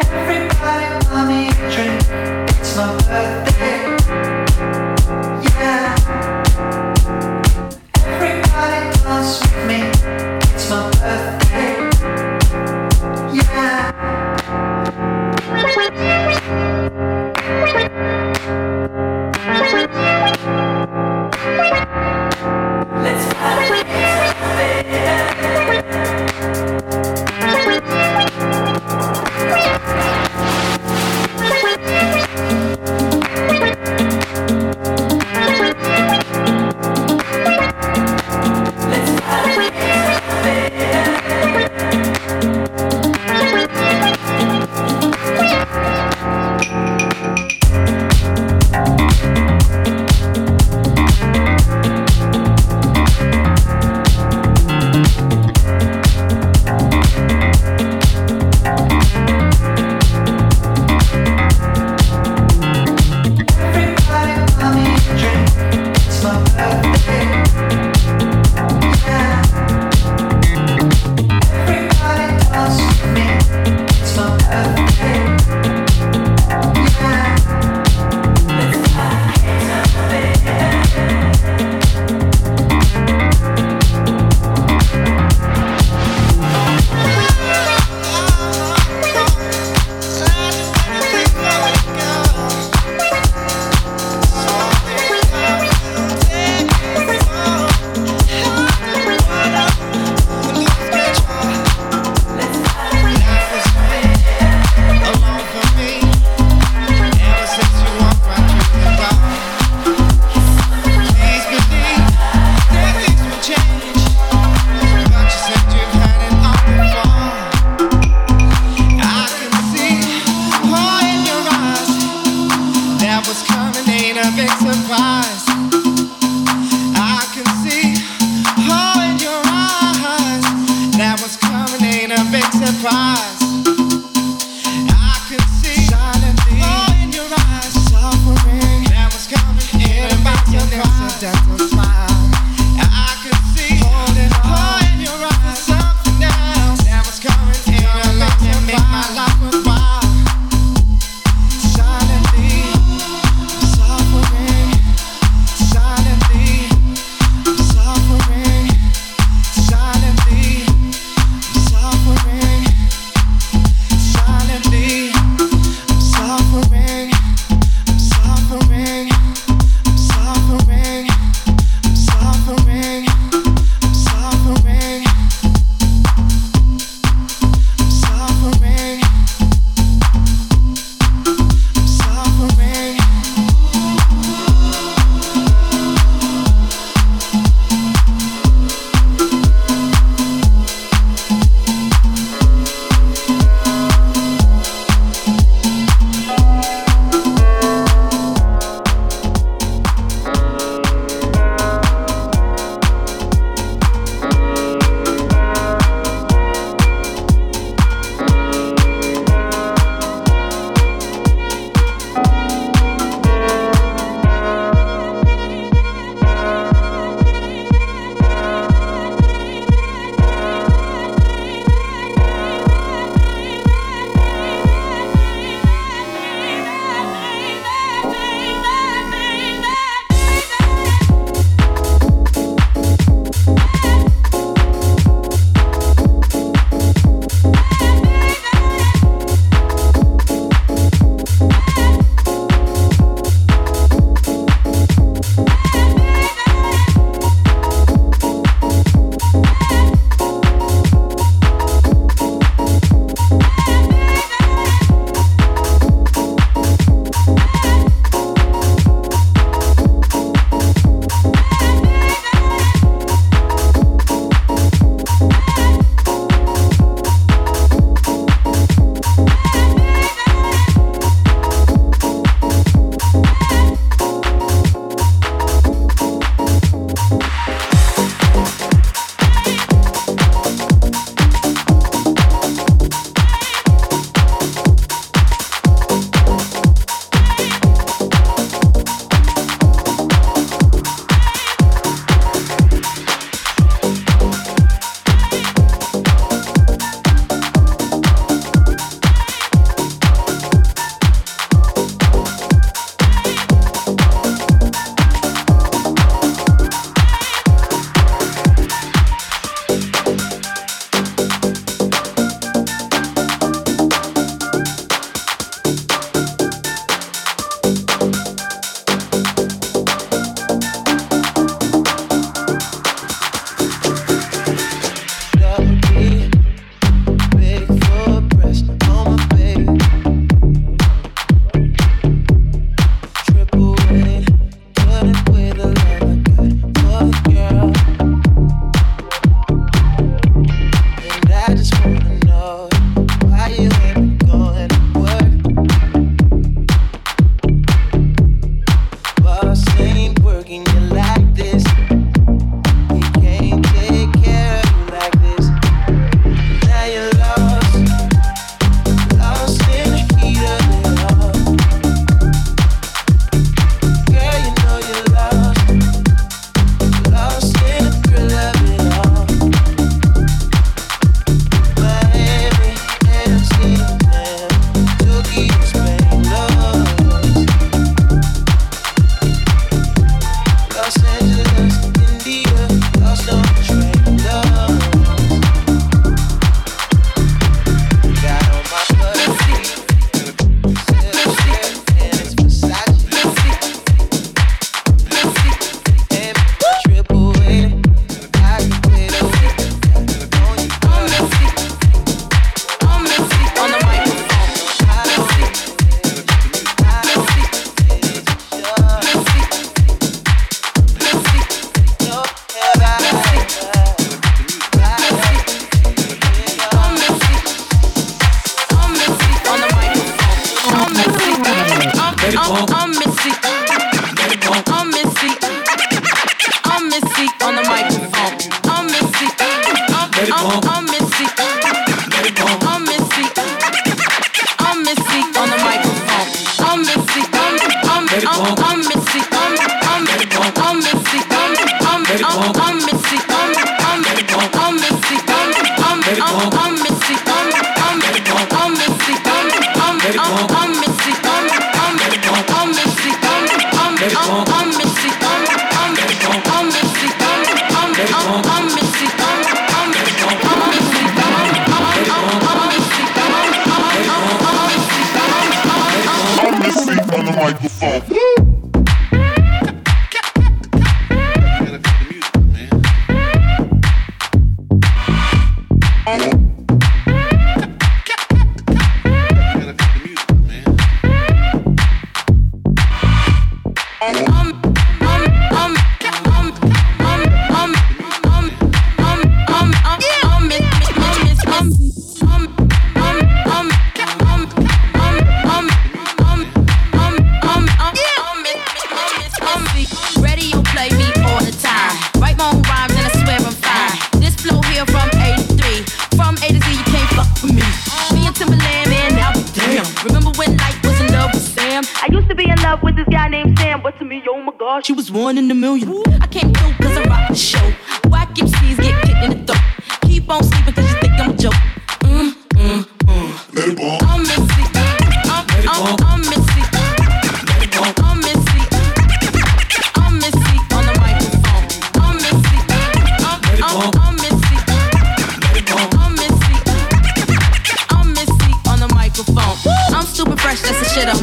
Everybody, a drink. It's my birthday.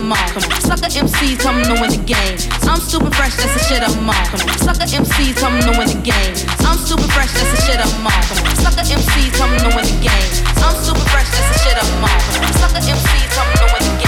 I'm on. Sucker MCs, tell me to win the game. I'm super fresh, that's the shit I'm on. Sucker MCs, tell me to win the game. I'm super fresh, that's the shit I'm on. Sucker MCs, tell me to win the game. I'm super fresh, that's the shit I'm on. Sucker MCs, tell me to win the game.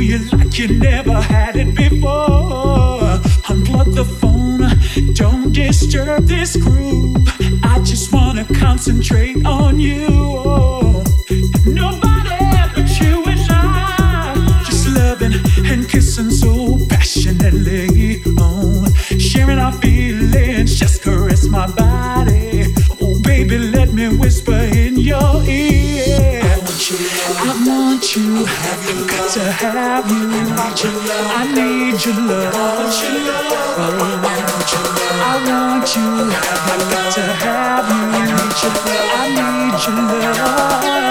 you like you never had it before. Unplug the phone, don't disturb this group. I just wanna concentrate on you. Nobody but you and I, just loving and kissing so. you. I've got to have you. I need your love. I want you. I've got to have you. I need your love.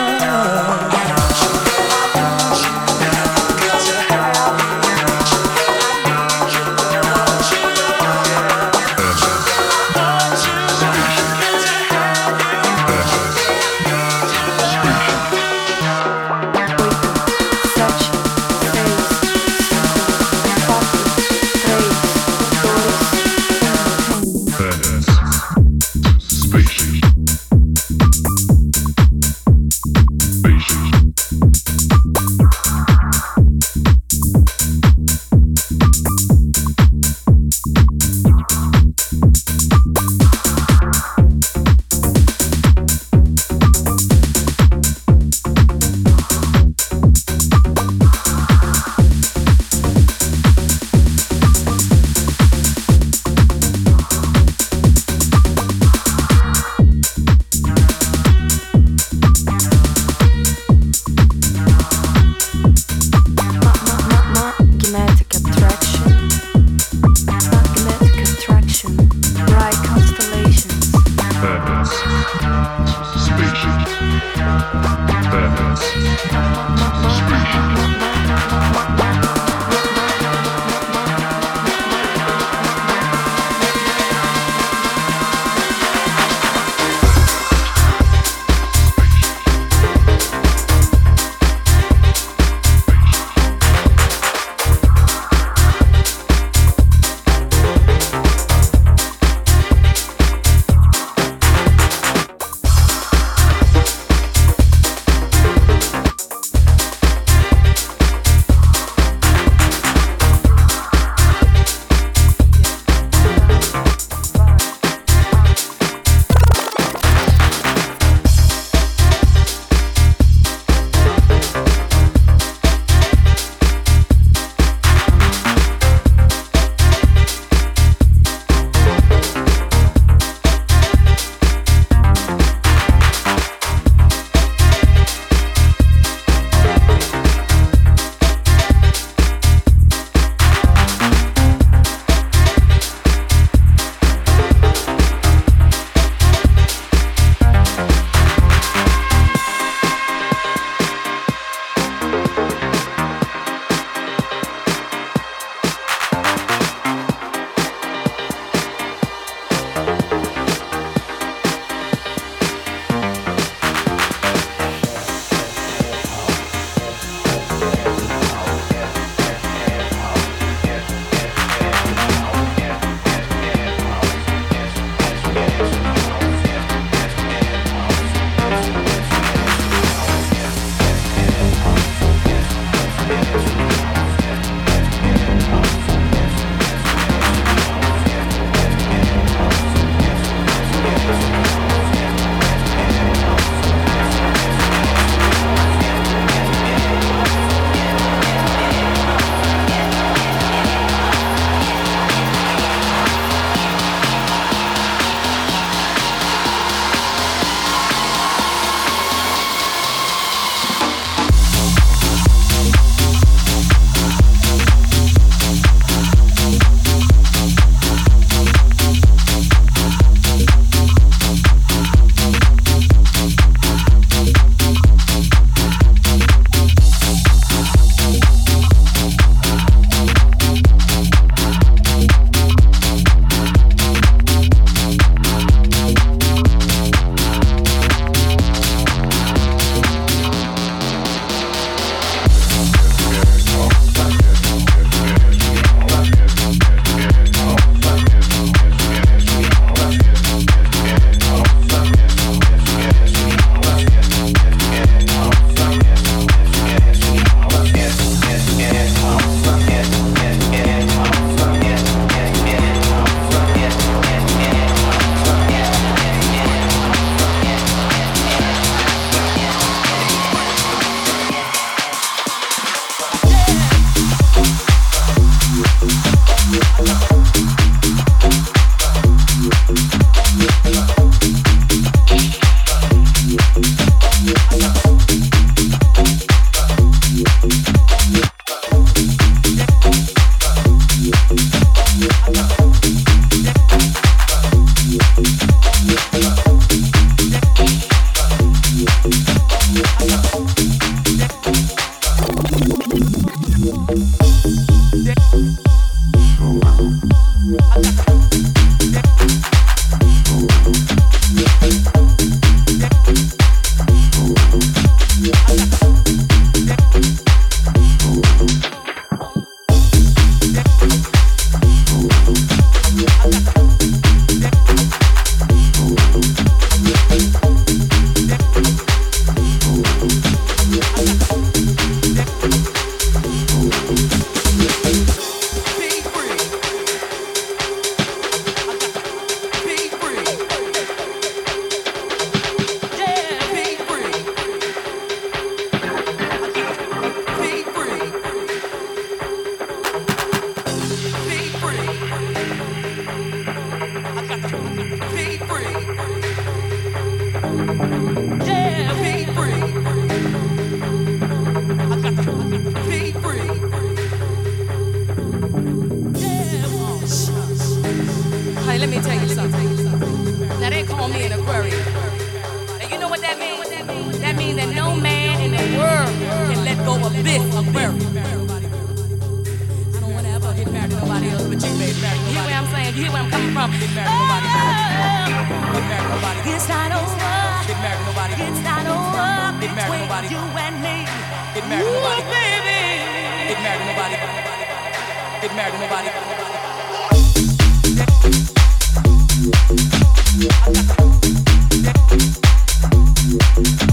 Be